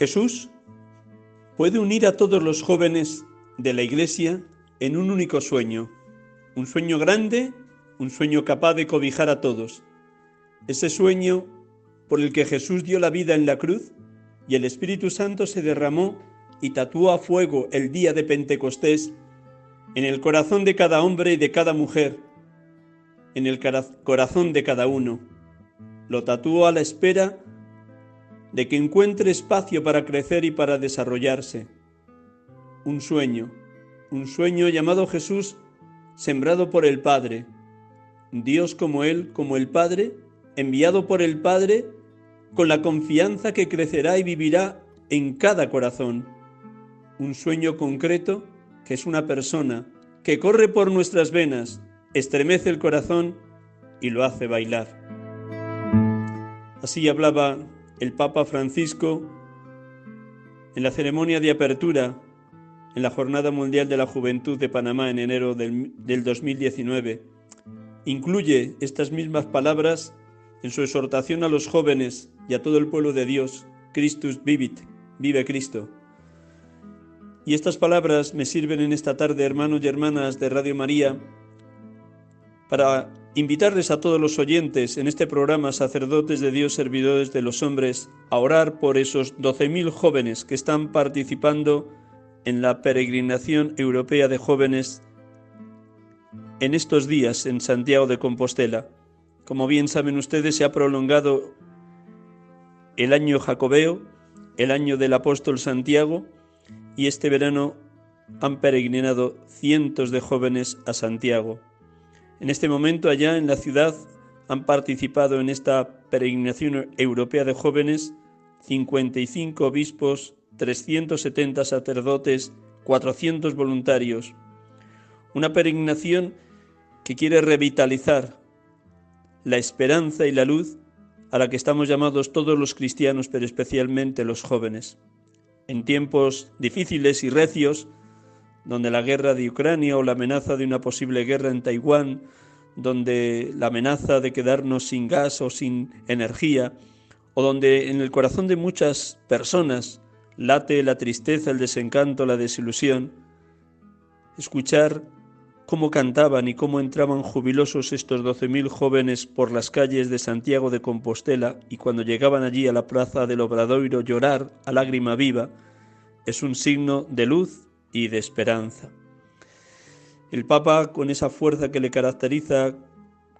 Jesús puede unir a todos los jóvenes de la Iglesia en un único sueño, un sueño grande, un sueño capaz de cobijar a todos. Ese sueño por el que Jesús dio la vida en la cruz y el Espíritu Santo se derramó y tatuó a fuego el día de Pentecostés en el corazón de cada hombre y de cada mujer, en el corazón de cada uno. Lo tatuó a la espera de que encuentre espacio para crecer y para desarrollarse. Un sueño, un sueño llamado Jesús, sembrado por el Padre. Dios como Él, como el Padre, enviado por el Padre, con la confianza que crecerá y vivirá en cada corazón. Un sueño concreto que es una persona que corre por nuestras venas, estremece el corazón y lo hace bailar. Así hablaba el Papa Francisco en la ceremonia de apertura en la Jornada Mundial de la Juventud de Panamá en enero del, del 2019. Incluye estas mismas palabras en su exhortación a los jóvenes y a todo el pueblo de Dios, Christus vivit, vive Cristo. Y estas palabras me sirven en esta tarde, hermanos y hermanas de Radio María, para invitarles a todos los oyentes en este programa Sacerdotes de Dios, Servidores de los Hombres, a orar por esos 12.000 jóvenes que están participando en la peregrinación europea de jóvenes en estos días en Santiago de Compostela. Como bien saben ustedes, se ha prolongado el año jacobeo, el año del apóstol Santiago, y este verano han peregrinado cientos de jóvenes a Santiago. En este momento allá en la ciudad han participado en esta peregrinación europea de jóvenes 55 obispos, 370 sacerdotes, 400 voluntarios. Una peregrinación que quiere revitalizar la esperanza y la luz a la que estamos llamados todos los cristianos, pero especialmente los jóvenes. En tiempos difíciles y recios, donde la guerra de Ucrania o la amenaza de una posible guerra en Taiwán, donde la amenaza de quedarnos sin gas o sin energía, o donde en el corazón de muchas personas late la tristeza, el desencanto, la desilusión, escuchar cómo cantaban y cómo entraban jubilosos estos doce mil jóvenes por las calles de Santiago de Compostela y cuando llegaban allí a la plaza del Obradoiro llorar a lágrima viva, es un signo de luz y de esperanza. El Papa, con esa fuerza que le caracteriza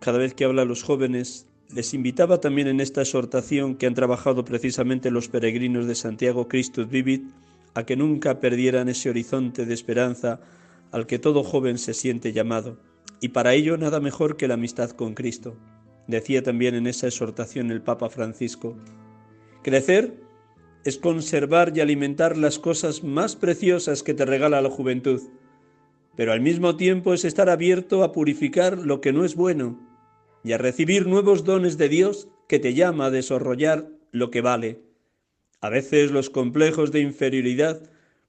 cada vez que habla a los jóvenes, les invitaba también en esta exhortación que han trabajado precisamente los peregrinos de Santiago Christus Vivit a que nunca perdieran ese horizonte de esperanza al que todo joven se siente llamado, y para ello nada mejor que la amistad con Cristo. Decía también en esa exhortación el Papa Francisco, crecer es conservar y alimentar las cosas más preciosas que te regala la juventud, pero al mismo tiempo es estar abierto a purificar lo que no es bueno y a recibir nuevos dones de Dios que te llama a desarrollar lo que vale. A veces los complejos de inferioridad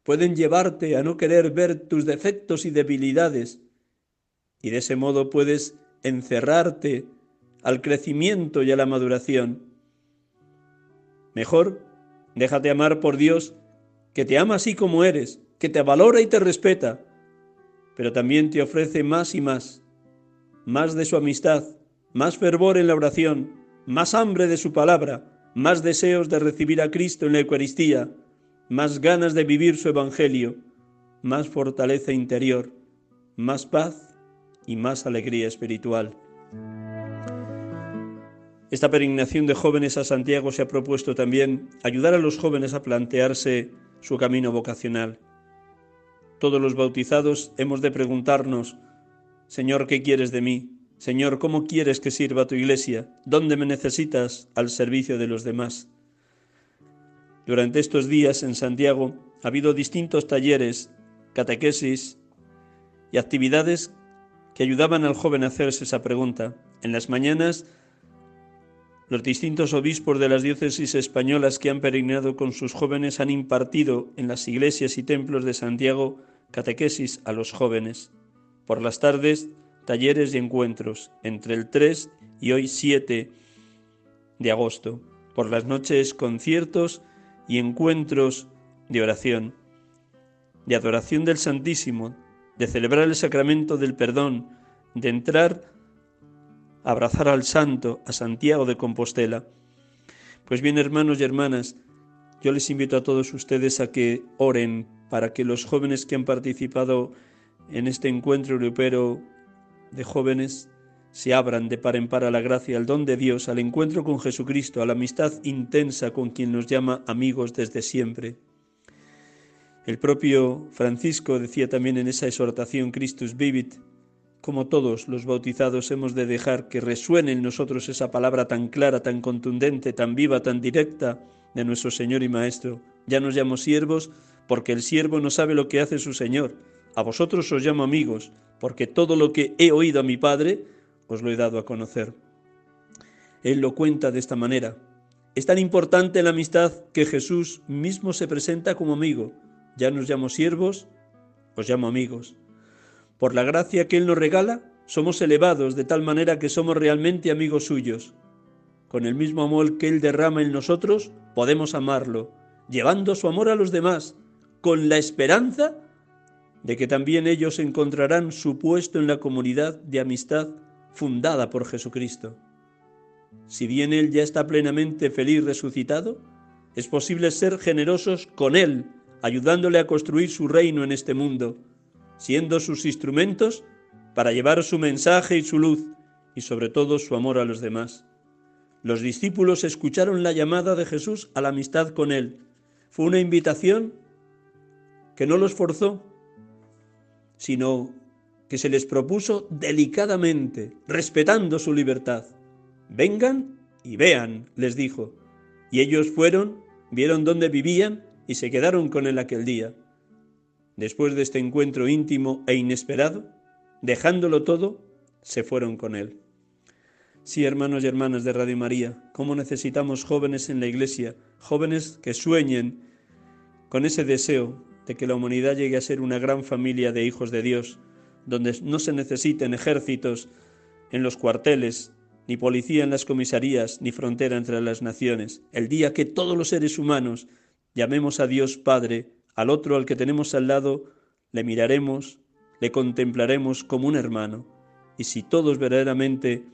pueden llevarte a no querer ver tus defectos y debilidades, y de ese modo puedes encerrarte al crecimiento y a la maduración. Mejor, déjate amar por Dios, que te ama así como eres, que te valora y te respeta, pero también te ofrece más y más, más de su amistad, más fervor en la oración, más hambre de su palabra, más deseos de recibir a Cristo en la Eucaristía, más ganas de vivir su Evangelio, más fortaleza interior, más paz y más alegría espiritual. Esta peregrinación de jóvenes a Santiago se ha propuesto también ayudar a los jóvenes a plantearse su camino vocacional. Todos los bautizados hemos de preguntarnos, Señor, ¿qué quieres de mí? Señor, ¿cómo quieres que sirva tu iglesia? ¿Dónde me necesitas al servicio de los demás? Durante estos días en Santiago ha habido distintos talleres, catequesis y actividades que ayudaban al joven a hacerse esa pregunta. En las mañanas, los distintos obispos de las diócesis españolas que han peregrinado con sus jóvenes han impartido en las iglesias y templos de Santiago catequesis a los jóvenes. Por las tardes, talleres y encuentros, entre el 3 y hoy 7 de agosto. Por las noches, conciertos y encuentros de oración, de adoración del Santísimo, de celebrar el sacramento del perdón, de entrar abrazar al Santo, a Santiago de Compostela. Pues bien, hermanos y hermanas, yo les invito a todos ustedes a que oren para que los jóvenes que han participado en este encuentro europeo de jóvenes se abran de par en par a la gracia, al don de Dios, al encuentro con Jesucristo, a la amistad intensa con quien nos llama amigos desde siempre. El propio Francisco decía también en esa exhortación Christus vivit, como todos los bautizados hemos de dejar que resuene en nosotros esa palabra tan clara, tan contundente, tan viva, tan directa de nuestro Señor y Maestro. Ya nos llamo siervos porque el siervo no sabe lo que hace su Señor. A vosotros os llamo amigos, porque todo lo que he oído a mi Padre os lo he dado a conocer. Él lo cuenta de esta manera. Es tan importante la amistad que Jesús mismo se presenta como amigo. Ya nos llamo siervos, os llamo amigos. Por la gracia que Él nos regala, somos elevados de tal manera que somos realmente amigos suyos. Con el mismo amor que Él derrama en nosotros, podemos amarlo, llevando su amor a los demás, con la esperanza de que también ellos encontrarán su puesto en la comunidad de amistad fundada por Jesucristo. Si bien Él ya está plenamente feliz resucitado, es posible ser generosos con Él, ayudándole a construir su reino en este mundo, siendo sus instrumentos para llevar su mensaje y su luz, y sobre todo su amor a los demás. Los discípulos escucharon la llamada de Jesús a la amistad con Él. Fue una invitación que no los forzó, sino que se les propuso delicadamente, respetando su libertad. Vengan y vean, les dijo. Y ellos fueron, vieron dónde vivían y se quedaron con él aquel día. Después de este encuentro íntimo e inesperado, dejándolo todo, se fueron con él. Sí, hermanos y hermanas de Radio María, cómo necesitamos jóvenes en la Iglesia, jóvenes que sueñen con ese deseo de que la humanidad llegue a ser una gran familia de hijos de Dios, donde no se necesiten ejércitos en los cuarteles, ni policía en las comisarías, ni frontera entre las naciones. El día que todos los seres humanos llamemos a Dios Padre, al otro al que tenemos al lado, le miraremos, le contemplaremos como un hermano. Y si todos verdaderamente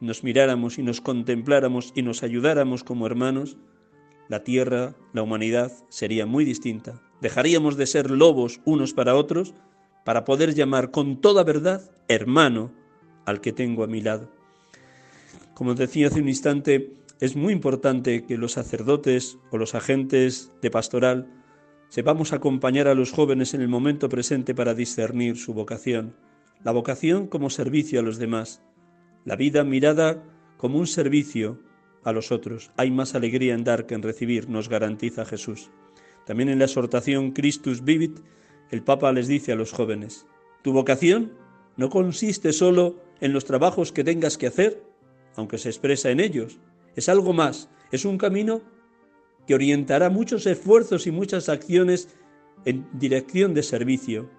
nos miráramos y nos contempláramos y nos ayudáramos como hermanos, la tierra, la humanidad sería muy distinta. Dejaríamos de ser lobos unos para otros para poder llamar con toda verdad hermano al que tengo a mi lado. Como decía hace un instante, es muy importante que los sacerdotes o los agentes de pastoral sepamos acompañar a los jóvenes en el momento presente para discernir su vocación, la vocación como servicio a los demás, la vida mirada como un servicio a los otros. Hay más alegría en dar que en recibir, nos garantiza Jesús. También en la exhortación Christus Vivit el Papa les dice a los jóvenes, tu vocación no consiste solo en los trabajos que tengas que hacer, aunque se expresa en ellos, es algo más, es un camino orientará muchos esfuerzos y muchas acciones en dirección de servicio.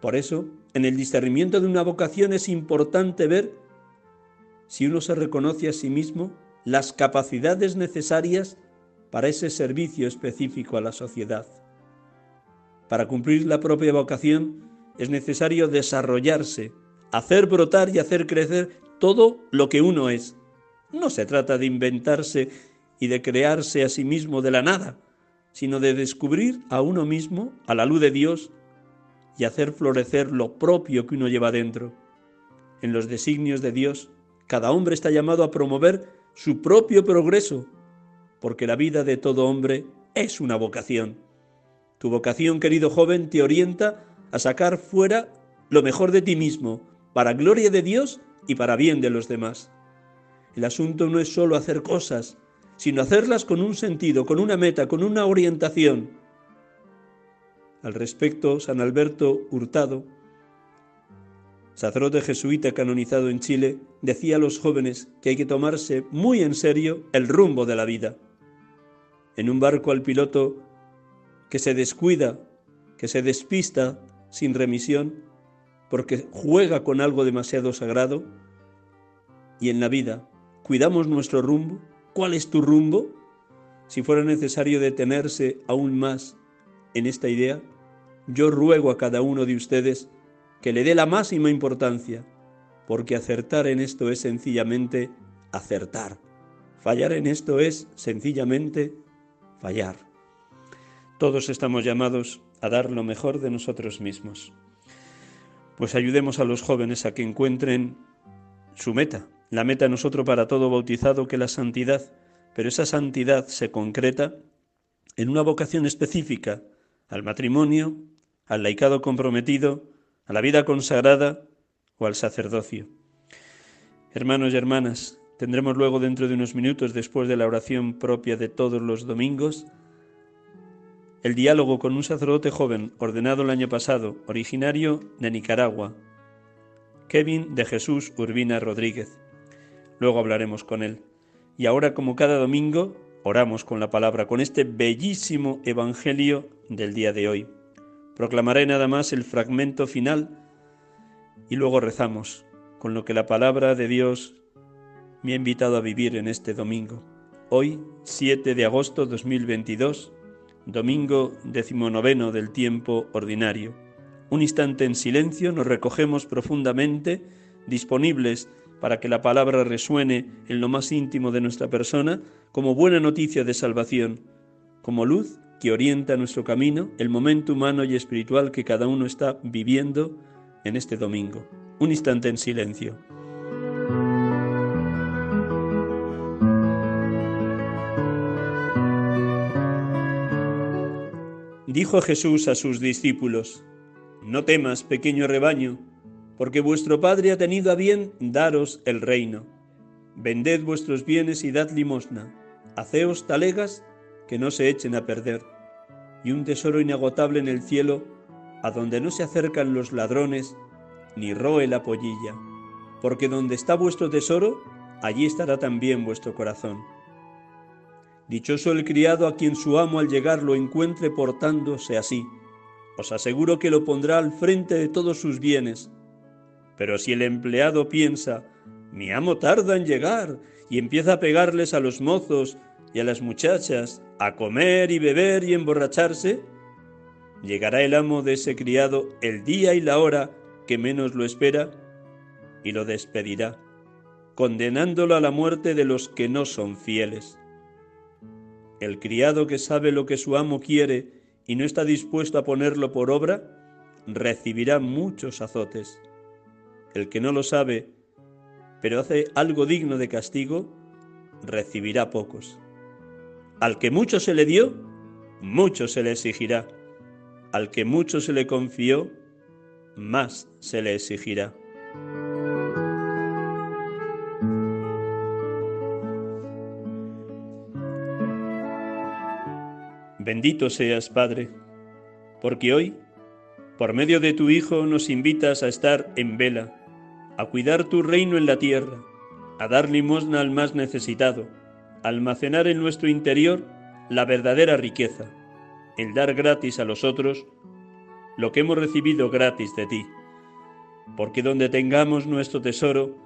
Por eso, en el discernimiento de una vocación es importante ver si uno se reconoce a sí mismo las capacidades necesarias para ese servicio específico a la sociedad. Para cumplir la propia vocación es necesario desarrollarse, hacer brotar y hacer crecer todo lo que uno es. No se trata de inventarse y de crearse a sí mismo de la nada, sino de descubrir a uno mismo a la luz de Dios y hacer florecer lo propio que uno lleva dentro. En los designios de Dios, cada hombre está llamado a promover su propio progreso, porque la vida de todo hombre es una vocación. Tu vocación, querido joven, te orienta a sacar fuera lo mejor de ti mismo, para gloria de Dios y para bien de los demás. El asunto no es solo hacer cosas, sino hacerlas con un sentido, con una meta, con una orientación. Al respecto, San Alberto Hurtado, sacerdote jesuita canonizado en Chile, decía a los jóvenes que hay que tomarse muy en serio el rumbo de la vida. En un barco al piloto que se descuida, que se despista sin remisión, porque juega con algo demasiado sagrado, y en la vida, ¿cuidamos nuestro rumbo? ¿Cuál es tu rumbo? Si fuera necesario detenerse aún más en esta idea, yo ruego a cada uno de ustedes que le dé la máxima importancia, porque acertar en esto es sencillamente acertar. Fallar en esto es sencillamente fallar. Todos estamos llamados a dar lo mejor de nosotros mismos. Pues ayudemos a los jóvenes a que encuentren su meta, la meta nosotros para todo bautizado que la santidad, pero esa santidad se concreta en una vocación específica al matrimonio, al laicado comprometido, a la vida consagrada o al sacerdocio. Hermanos y hermanas, tendremos luego dentro de unos minutos, después de la oración propia de todos los domingos, el diálogo con un sacerdote joven ordenado el año pasado, originario de Nicaragua, Kevin de Jesús Urbina Rodríguez. Luego hablaremos con Él. Y ahora, como cada domingo, oramos con la palabra, con este bellísimo Evangelio del día de hoy. Proclamaré nada más el fragmento final y luego rezamos con lo que la palabra de Dios me ha invitado a vivir en este domingo. Hoy, 7 de agosto 2022, domingo decimonoveno del tiempo ordinario. Un instante en silencio nos recogemos profundamente, disponibles para que la palabra resuene en lo más íntimo de nuestra persona como buena noticia de salvación, como luz que orienta nuestro camino, el momento humano y espiritual que cada uno está viviendo en este domingo. Un instante en silencio. Dijo Jesús a sus discípulos, No temas, pequeño rebaño, porque vuestro Padre ha tenido a bien daros el reino. Vended vuestros bienes y dad limosna, haceos talegas que no se echen a perder, y un tesoro inagotable en el cielo, a donde no se acercan los ladrones, ni roe la pollilla, porque donde está vuestro tesoro, allí estará también vuestro corazón. Dichoso el criado a quien su amo al llegar lo encuentre portándose así. Os aseguro que lo pondrá al frente de todos sus bienes, pero si el empleado piensa, mi amo tarda en llegar, y empieza a pegarles a los mozos y a las muchachas, a comer y beber y emborracharse, llegará el amo de ese criado el día y la hora que menos lo espera y lo despedirá, condenándolo a la muerte de los que no son fieles. El criado que sabe lo que su amo quiere y no está dispuesto a ponerlo por obra, recibirá muchos azotes el que no lo sabe, pero hace algo digno de castigo, recibirá pocos. Al que mucho se le dio, mucho se le exigirá. Al que mucho se le confió, más se le exigirá. Bendito seas, Padre, porque hoy, por medio de tu Hijo, nos invitas a estar en vela a cuidar tu reino en la tierra, a dar limosna al más necesitado, a almacenar en nuestro interior la verdadera riqueza, el dar gratis a los otros lo que hemos recibido gratis de ti. Porque donde tengamos nuestro tesoro,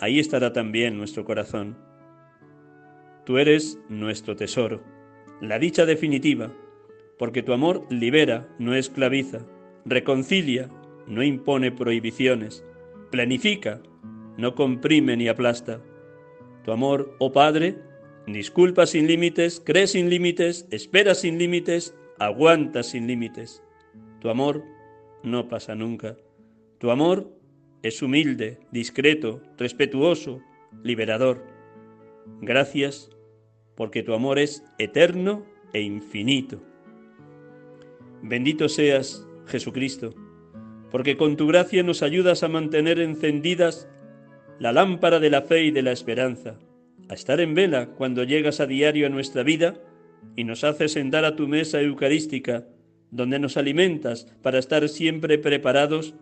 ahí estará también nuestro corazón. Tú eres nuestro tesoro, la dicha definitiva, porque tu amor libera, no esclaviza, reconcilia, no impone prohibiciones, planifica, no comprime ni aplasta. Tu amor, oh Padre, disculpa sin límites, cree sin límites, espera sin límites, aguanta sin límites. Tu amor no pasa nunca. Tu amor es humilde, discreto, respetuoso, liberador. Gracias porque tu amor es eterno e infinito. Bendito seas, Jesucristo, porque con tu gracia nos ayudas a mantener encendidas la lámpara de la fe y de la esperanza, a estar en vela cuando llegas a diario a nuestra vida y nos haces sentar a tu mesa eucarística, donde nos alimentas para estar siempre preparados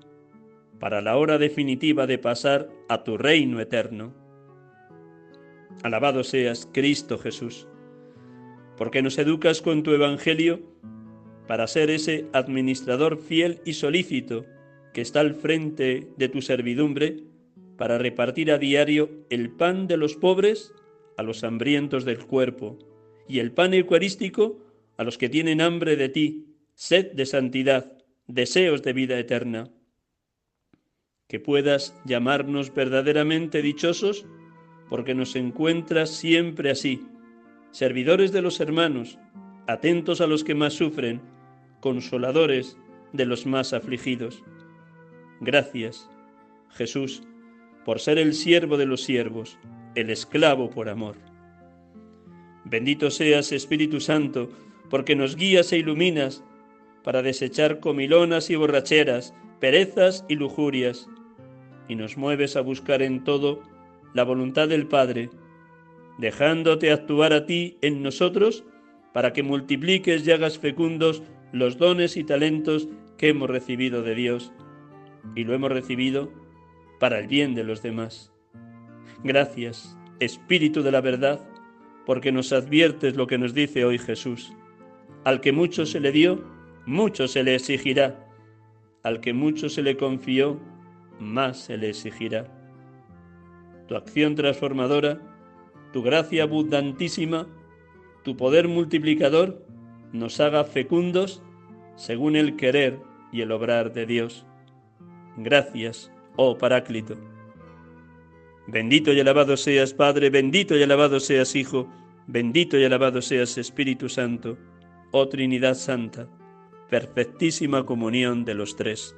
para la hora definitiva de pasar a tu reino eterno. Alabado seas, Cristo Jesús, porque nos educas con tu Evangelio para ser ese administrador fiel y solícito que está al frente de tu servidumbre para repartir a diario el pan de los pobres a los hambrientos del cuerpo y el pan eucarístico a los que tienen hambre de ti, sed de santidad, deseos de vida eterna. Que puedas llamarnos verdaderamente dichosos porque nos encuentras siempre así, servidores de los hermanos, atentos a los que más sufren, consoladores de los más afligidos. Gracias, Jesús, por ser el siervo de los siervos, el esclavo por amor. Bendito seas, Espíritu Santo, porque nos guías e iluminas para desechar comilonas y borracheras, perezas y lujurias, y nos mueves a buscar en todo la voluntad del Padre, dejándote actuar a ti en nosotros para que multipliques y hagas fecundos los dones y talentos que hemos recibido de Dios, y lo hemos recibido para el bien de los demás. Gracias, Espíritu de la verdad, porque nos adviertes lo que nos dice hoy Jesús. Al que mucho se le dio, mucho se le exigirá. Al que mucho se le confió, más se le exigirá. Tu acción transformadora, tu gracia abundantísima, tu poder multiplicador, nos haga fecundos según el querer y el obrar de Dios. Gracias, oh Paráclito. Bendito y alabado seas Padre, bendito y alabado seas Hijo, bendito y alabado seas Espíritu Santo, oh Trinidad Santa, perfectísima comunión de los tres.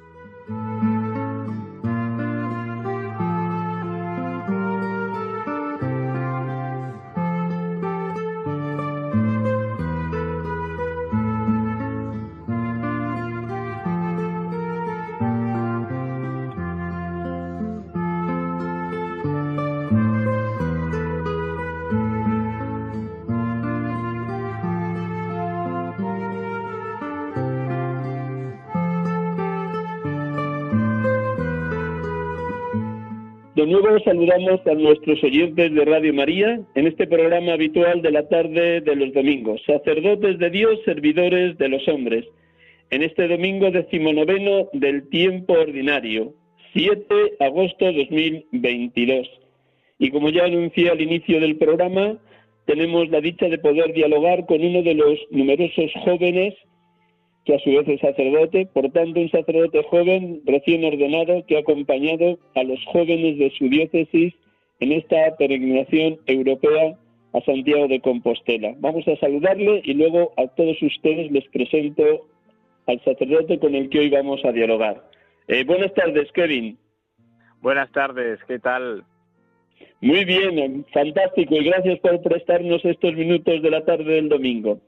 Saludamos a nuestros oyentes de Radio María en este programa habitual de la tarde de los domingos. Sacerdotes de Dios, servidores de los hombres. En este domingo decimonoveno del tiempo ordinario, 7 de agosto de 2022. Y como ya anuncié al inicio del programa, tenemos la dicha de poder dialogar con uno de los numerosos jóvenes que a su vez es sacerdote, por tanto un sacerdote joven, recién ordenado, que ha acompañado a los jóvenes de su diócesis en esta peregrinación europea a Santiago de Compostela. Vamos a saludarle y luego a todos ustedes les presento al sacerdote con el que hoy vamos a dialogar. Eh, buenas tardes, Kevin. Buenas tardes, ¿qué tal? Muy bien, fantástico y gracias por prestarnos estos minutos de la tarde del domingo.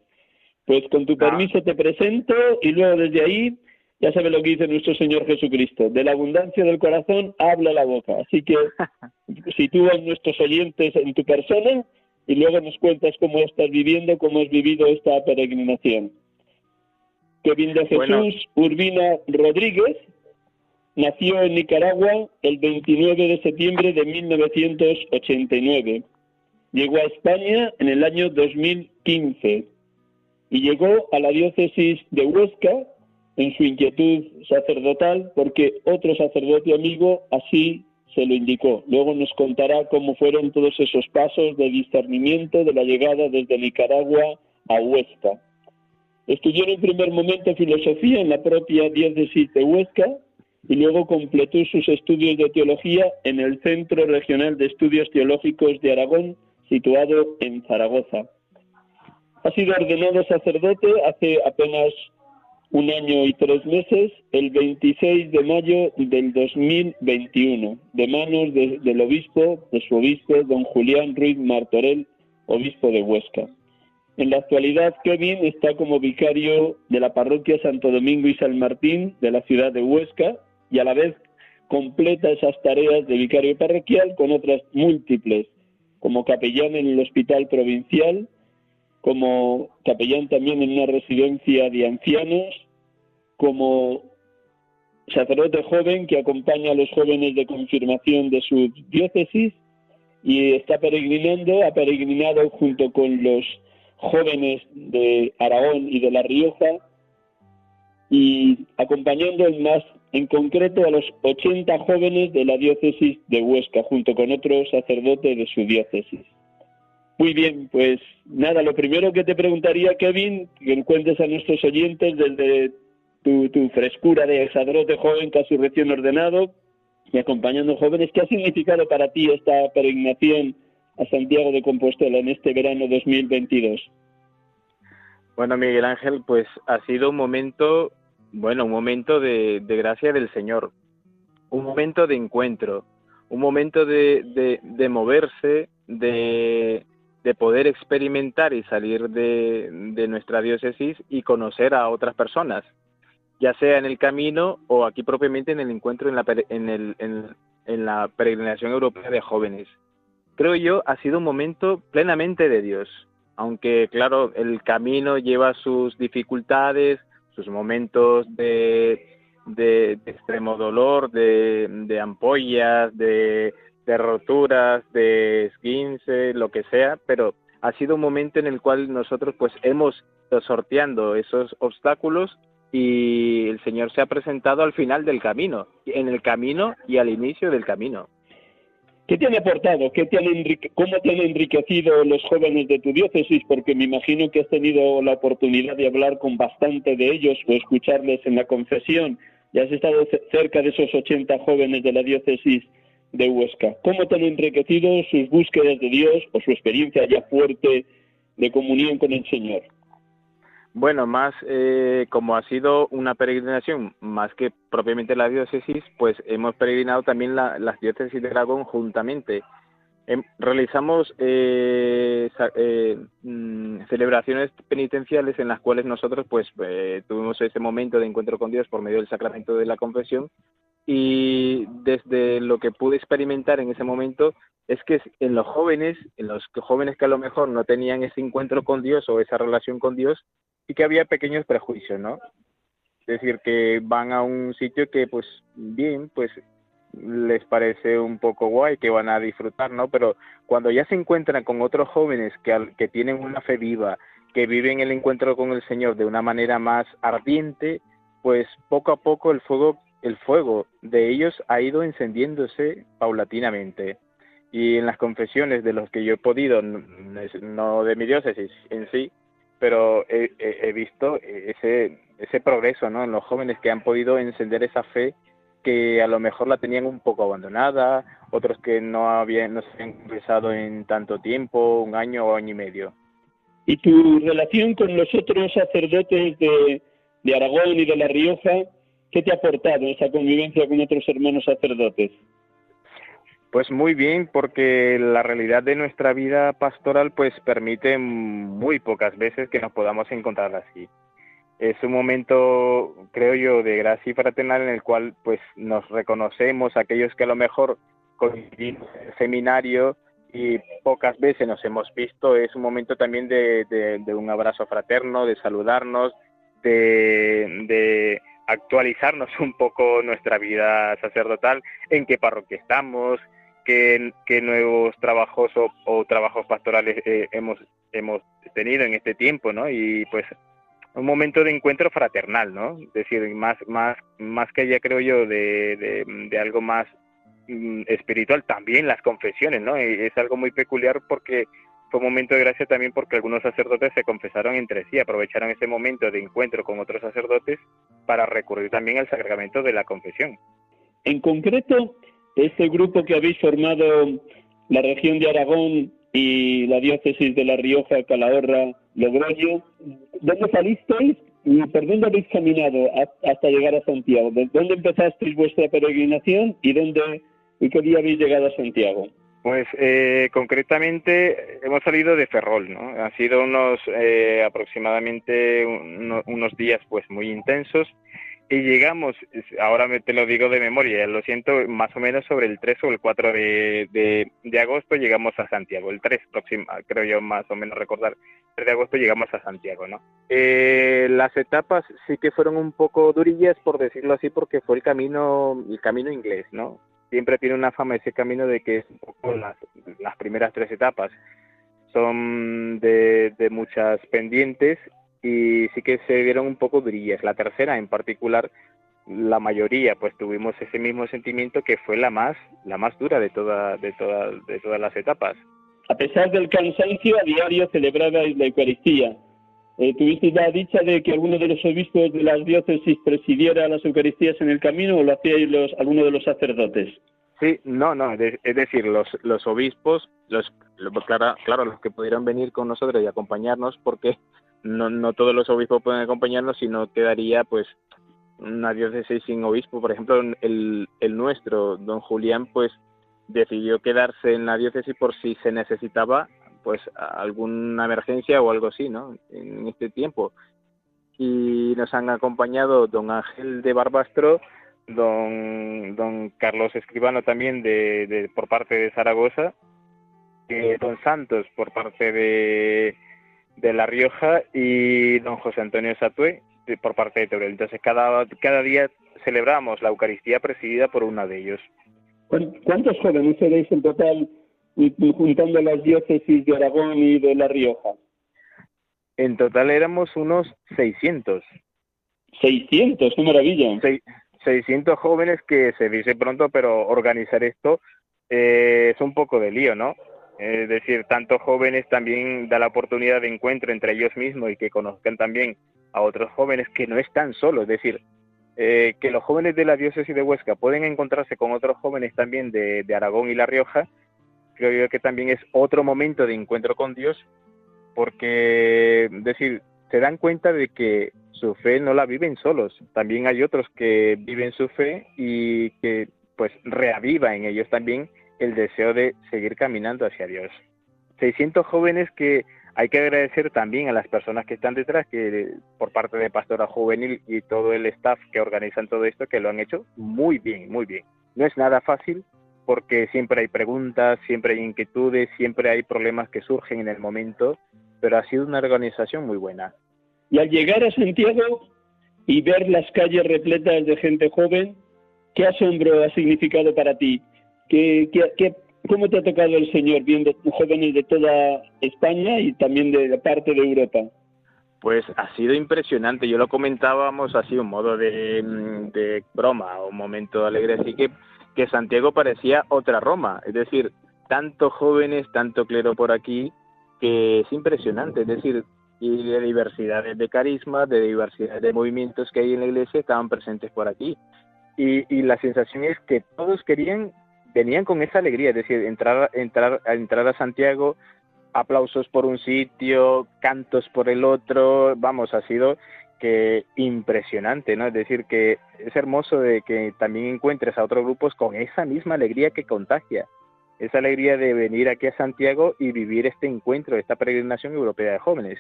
Pues con tu permiso te presento y luego desde ahí ya sabes lo que dice nuestro Señor Jesucristo. De la abundancia del corazón habla la boca. Así que sitúa a nuestros oyentes en tu persona y luego nos cuentas cómo estás viviendo, cómo has vivido esta peregrinación. Kevin de Jesús Urbina Rodríguez nació en Nicaragua el 29 de septiembre de 1989. Llegó a España en el año 2015 y llegó a la diócesis de Huesca en su inquietud sacerdotal porque otro sacerdote amigo así se lo indicó. Luego nos contará cómo fueron todos esos pasos de discernimiento de la llegada desde Nicaragua a Huesca. Estudió en primer momento filosofía en la propia diócesis de Huesca y luego completó sus estudios de teología en el Centro Regional de Estudios Teológicos de Aragón, situado en Zaragoza. Ha sido ordenado sacerdote hace apenas un año y tres meses, el 26 de mayo del 2021, de manos del obispo, de su obispo, don Julián Ruiz Martorell, obispo de Huesca. En la actualidad, Kevin está como vicario de la parroquia Santo Domingo y San Martín de la ciudad de Huesca y a la vez completa esas tareas de vicario parroquial con otras múltiples, como capellán en el hospital provincial, como capellán también en una residencia de ancianos, como sacerdote joven que acompaña a los jóvenes de confirmación de su diócesis y está peregrinando, ha peregrinado junto con los jóvenes de Aragón y de La Rioja y acompañando en más en concreto a los 80 jóvenes de la diócesis de Huesca junto con otros sacerdotes de su diócesis. Muy bien, pues nada, lo primero que te preguntaría, Kevin, que cuentes a nuestros oyentes desde tu, tu frescura de sacerdote joven, casi recién ordenado, y acompañando jóvenes, ¿qué ha significado para ti esta peregrinación a Santiago de Compostela en este verano 2022? Bueno, Miguel Ángel, pues ha sido un momento, bueno, un momento de, de gracia del Señor, un momento de encuentro, un momento de, de, de moverse, de, de poder experimentar y salir de, nuestra diócesis y conocer a otras personas, ya sea en el camino o aquí propiamente en el encuentro en la, en, el, en, la peregrinación europea de jóvenes. Creo yo ha sido un momento plenamente de Dios, aunque claro, el camino lleva sus dificultades, sus momentos de, de, extremo dolor, de, de ampollas, de, de roturas, de esguince, lo que sea, pero ha sido un momento en el cual nosotros pues hemos ido sorteando esos obstáculos y el Señor se ha presentado al final del camino, en el camino y al inicio del camino. ¿Qué te han aportado? ¿Qué te ¿Cómo te han enriquecido los jóvenes de tu diócesis? Porque me imagino que has tenido la oportunidad de hablar con bastante de ellos o escucharles en la confesión. Ya has estado cerca de esos 80 jóvenes de la diócesis de Huesca. ¿Cómo te han enriquecido sus búsquedas de Dios o su experiencia ya fuerte de comunión con el Señor? Bueno, más eh, como ha sido una peregrinación, más que propiamente la diócesis, pues hemos peregrinado también las diócesis de Aragón juntamente. Em, realizamos eh, eh, mm, celebraciones penitenciales en las cuales nosotros pues tuvimos ese momento de encuentro con Dios por medio del sacramento de la confesión y desde lo que pude experimentar en ese momento es que en los jóvenes, en los jóvenes que a lo mejor no tenían ese encuentro con Dios o esa relación con Dios, sí que había pequeños prejuicios, ¿no? Es decir, que van a un sitio que pues bien, pues les parece un poco guay, que van a disfrutar, ¿no? Pero cuando ya se encuentran con otros jóvenes que, que tienen una fe viva, que viven el encuentro con el Señor de una manera más ardiente, pues poco a poco el fuego el fuego de ellos ha ido encendiéndose paulatinamente. Y en las confesiones de los que yo he podido, no de mi diócesis en sí, pero he, visto ese, progreso ¿no? en los jóvenes que han podido encender esa fe que a lo mejor la tenían un poco abandonada, otros que no habían, no se habían confesado en tanto tiempo, un año o año y medio. ¿Y tu relación con los otros sacerdotes de, de Aragón y de La Rioja ¿Qué te ha aportado esa convivencia con otros hermanos sacerdotes? Pues muy bien, porque la realidad de nuestra vida pastoral pues permite muy pocas veces que nos podamos encontrar así. Es un momento, creo yo, de gracia y fraternal en el cual pues nos reconocemos aquellos que a lo mejor coincidimos en el seminario y pocas veces nos hemos visto. Es un momento también de, de un abrazo fraterno, de saludarnos, de, de actualizarnos un poco nuestra vida sacerdotal, en qué parroquia estamos, qué, nuevos trabajos o, trabajos pastorales eh, hemos, hemos tenido en este tiempo, ¿no? Y pues un momento de encuentro fraternal, ¿no? Es decir, más, más, más que ya creo yo de, de, algo más mm, espiritual, también las confesiones, ¿no? es algo muy peculiar porque fue un momento de gracia también porque algunos sacerdotes se confesaron entre sí, aprovecharon ese momento de encuentro con otros sacerdotes para recurrir también al sacramento de la confesión. En concreto, ese grupo que habéis formado, la región de Aragón y la diócesis de La Rioja, Calahorra, Logroño, ¿dónde salisteis y por dónde habéis caminado hasta llegar a Santiago? ¿Dónde empezasteis vuestra peregrinación y dónde y qué día habéis llegado a Santiago? Pues eh, concretamente hemos salido de Ferrol, ¿no? Han sido unos eh, aproximadamente unos días pues muy intensos y llegamos, ahora te lo digo de memoria, lo siento, más o menos sobre el 3 o el 4 de, de, agosto llegamos a Santiago, el 3 próximo, creo yo más o menos recordar, el 3 de agosto llegamos a Santiago, ¿no? Eh, las etapas sí que fueron un poco durillas, por decirlo así, porque fue el camino, el camino inglés, ¿no? Siempre tiene una fama ese camino de que es las, las primeras tres etapas son de, de muchas pendientes y sí que se vieron un poco brillas. La tercera en particular, la mayoría pues tuvimos ese mismo sentimiento que fue la más, la más dura de, toda, de, toda, de todas las etapas. A pesar del cansancio, a diario celebrabais la Eucaristía. Eh, ¿Tuviste la dicha de que alguno de los obispos de las diócesis presidiera las Eucaristías en el camino o lo hacíais los, alguno de los sacerdotes? Sí, no, no, es decir, los, los obispos, los, claro, claro, los que pudieron venir con nosotros y acompañarnos, porque no, no todos los obispos pueden acompañarnos, sino quedaría pues una diócesis sin obispo. Por ejemplo, el, el nuestro, don Julián, pues decidió quedarse en la diócesis por si se necesitaba pues alguna emergencia o algo así, ¿no? En este tiempo. Y nos han acompañado don Ángel de Barbastro, don, don Carlos Escribano también de, de por parte de Zaragoza, eh, don Santos por parte de, de La Rioja y don José Antonio Satué por parte de Teruel. Entonces cada, cada día celebramos la Eucaristía presidida por uno de ellos. ¿Cuántos jóvenes seréis en total juntando las diócesis de Aragón y de La Rioja? En total éramos unos 600. 600, qué maravilla. 600 jóvenes que se dice pronto, pero organizar esto eh, es un poco de lío, ¿no? Es decir, tantos jóvenes también da la oportunidad de encuentro entre ellos mismos y que conozcan también a otros jóvenes que no están solos. Es decir, eh, que los jóvenes de la diócesis de Huesca pueden encontrarse con otros jóvenes también de, Aragón y La Rioja, creo que también es otro momento de encuentro con Dios, porque, es decir, se dan cuenta de que su fe no la viven solos, también hay otros que viven su fe y que pues reaviva en ellos también el deseo de seguir caminando hacia Dios. 600 jóvenes que hay que agradecer también a las personas que están detrás, que por parte de Pastora Juvenil y todo el staff que organizan todo esto, que lo han hecho muy bien, muy bien. No es nada fácil porque siempre hay preguntas, siempre hay inquietudes, siempre hay problemas que surgen en el momento, pero ha sido una organización muy buena. Y al llegar a Santiago y ver las calles repletas de gente joven, ¿qué asombro ha significado para ti? ¿Qué, qué, cómo te ha tocado el Señor viendo jóvenes de toda España y también de parte de Europa? Pues ha sido impresionante. Yo lo comentábamos así, un modo de, de broma, un momento alegre. Así que, que Santiago parecía otra Roma. Es decir, tantos jóvenes, tanto clero por aquí, que es impresionante. Es decir, y de diversidades de carisma, de diversidad de movimientos que hay en la iglesia estaban presentes por aquí. Y, y la sensación es que todos querían venían con esa alegría, es decir, entrar, entrar, entrar a Santiago, aplausos por un sitio, cantos por el otro, vamos, ha sido que impresionante, ¿no? Es decir, que es hermoso de que también encuentres a otros grupos con esa misma alegría que contagia, esa alegría de venir aquí a Santiago y vivir este encuentro, esta peregrinación europea de jóvenes.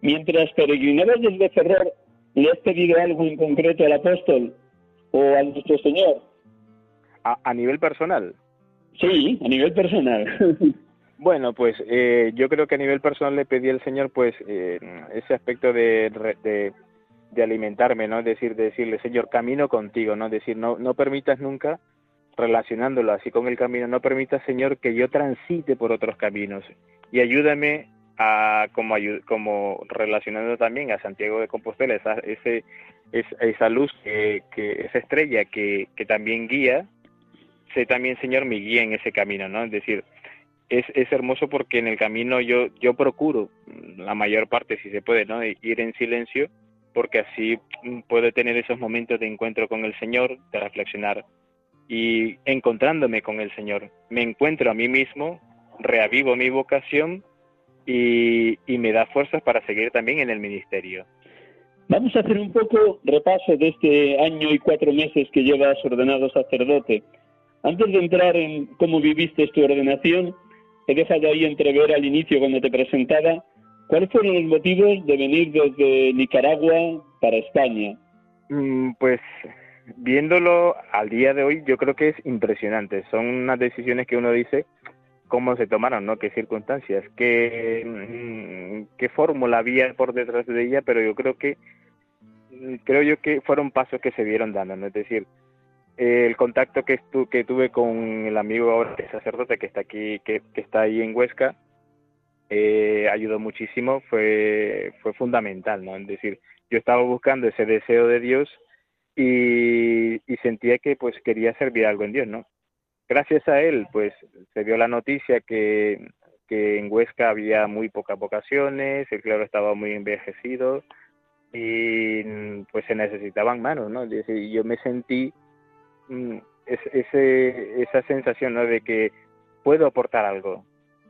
Mientras peregrinabas desde Ferrer, ¿le has pedido algo en concreto al apóstol o al nuestro Señor? A, nivel personal. Sí, a nivel personal. Bueno, pues eh, yo creo que a nivel personal le pedí al Señor, pues, eh, ese aspecto de, de, alimentarme, ¿no? Decir, decirle, Señor, camino contigo, ¿no? Decir, no, no permitas nunca, relacionándolo así con el camino, no permitas, Señor, que yo transite por otros caminos y ayúdame a, como, como relacionando también a Santiago de Compostela, esa, ese, esa luz, que, que, esa estrella que, que también guía, sé también, Señor, mi guía en ese camino, ¿no? Es decir, es, es hermoso porque en el camino yo, yo procuro, la mayor parte, si se puede, ¿no? Ir en silencio, porque así puedo tener esos momentos de encuentro con el Señor, de reflexionar y encontrándome con el Señor. Me encuentro a mí mismo, reavivo mi vocación y, y me da fuerzas para seguir también en el ministerio. Vamos a hacer un poco repaso de este año y cuatro meses que llevas ordenado sacerdote. Antes de entrar en cómo viviste tu ordenación, he dejado ahí entrever al inicio cuando te presentaba cuáles fueron los motivos de venir desde Nicaragua para España. Mm, pues viéndolo al día de hoy, yo creo que es impresionante. Son unas decisiones que uno dice cómo se tomaron, ¿no? Qué circunstancias, qué, mm, qué fórmula había por detrás de ella, pero yo creo que mm, creo yo que fueron pasos que se vieron dando, ¿no? Es decir, el contacto que, que tuve con el amigo ahora sacerdote que está aquí, que, está ahí en Huesca, eh, ayudó muchísimo, fue, fue fundamental, ¿no? Es decir, yo estaba buscando ese deseo de Dios y, sentía que pues quería servir algo en Dios, ¿no? Gracias a él, pues se dio la noticia que, que en Huesca había muy pocas vocaciones, el clero estaba muy envejecido y pues se necesitaban manos, ¿no? Yo me sentí Mm, ese, esa sensación ¿no? de que puedo aportar algo.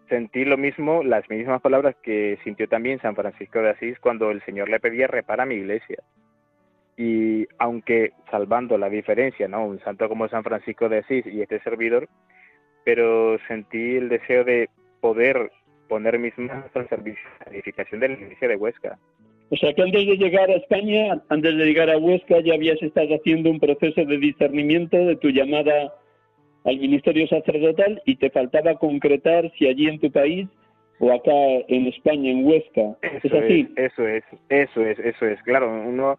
Sentí lo mismo, las mismas palabras que sintió también San Francisco de Asís cuando el Señor le pedía repara mi iglesia. Y aunque salvando la diferencia, ¿no? Un santo como San Francisco de Asís y este servidor, pero sentí el deseo de poder poner mis manos al servicio de la edificación de la iglesia de Huesca. O sea que antes de llegar a España, antes de llegar a Huesca, ya habías estado haciendo un proceso de discernimiento de tu llamada al ministerio sacerdotal y te faltaba concretar si allí en tu país o acá en España, en Huesca. ¿Es así? eso es, eso es, eso es. Claro, uno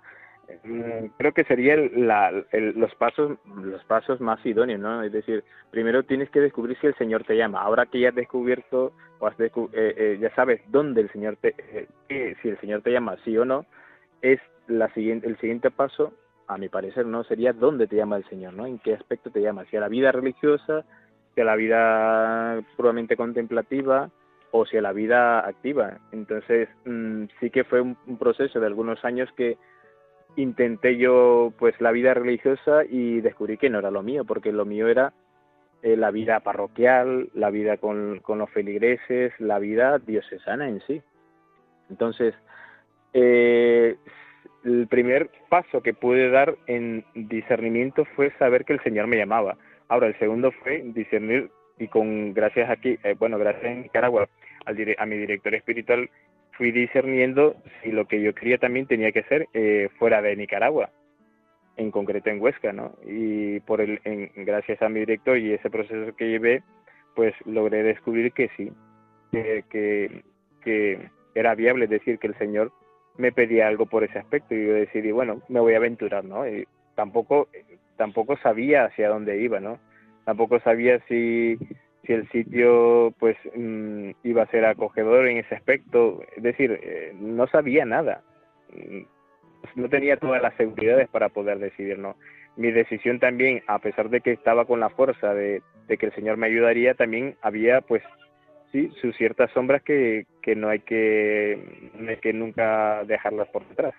creo que sería los pasos los pasos más idóneos no es decir primero tienes que descubrir si el señor te llama. Ahora que ya has descubierto o has eh, eh, ya sabes dónde el señor te eh, si el señor te llama sí o no es la siguiente el siguiente paso a mi parecer no sería dónde te llama el señor no en qué aspecto te llama si a la vida religiosa si a la vida puramente contemplativa o si a la vida activa entonces mm, sí que fue un proceso de algunos años que intenté yo pues la vida religiosa y descubrí que no era lo mío, porque lo mío era eh, la vida parroquial, la vida con, con, los feligreses, la vida diocesana en sí. Entonces, eh, el primer paso que pude dar en discernimiento fue saber que el Señor me llamaba. Ahora, el segundo fue discernir y con gracias aquí, eh, bueno, gracias en Nicaragua al, a mi director espiritual fui discerniendo si lo que yo quería también tenía que ser eh, fuera de Nicaragua, en concreto en Huesca, ¿no? Y por el, en, gracias a mi director y ese proceso que llevé, pues logré descubrir que sí, que, que, era viable decir que el Señor me pedía algo por ese aspecto y yo decidí, bueno, me voy a aventurar, ¿no? Y tampoco, tampoco sabía hacia dónde iba, ¿no? Tampoco sabía si si el sitio pues mm, iba a ser acogedor en ese aspecto, es decir, eh, no sabía nada, mm, no tenía todas las seguridades para poder decidir, ¿no? Mi decisión también, a pesar de que estaba con la fuerza de, que el Señor me ayudaría, también había pues sí, sus ciertas sombras que, que no hay que, hay que nunca dejarlas por detrás.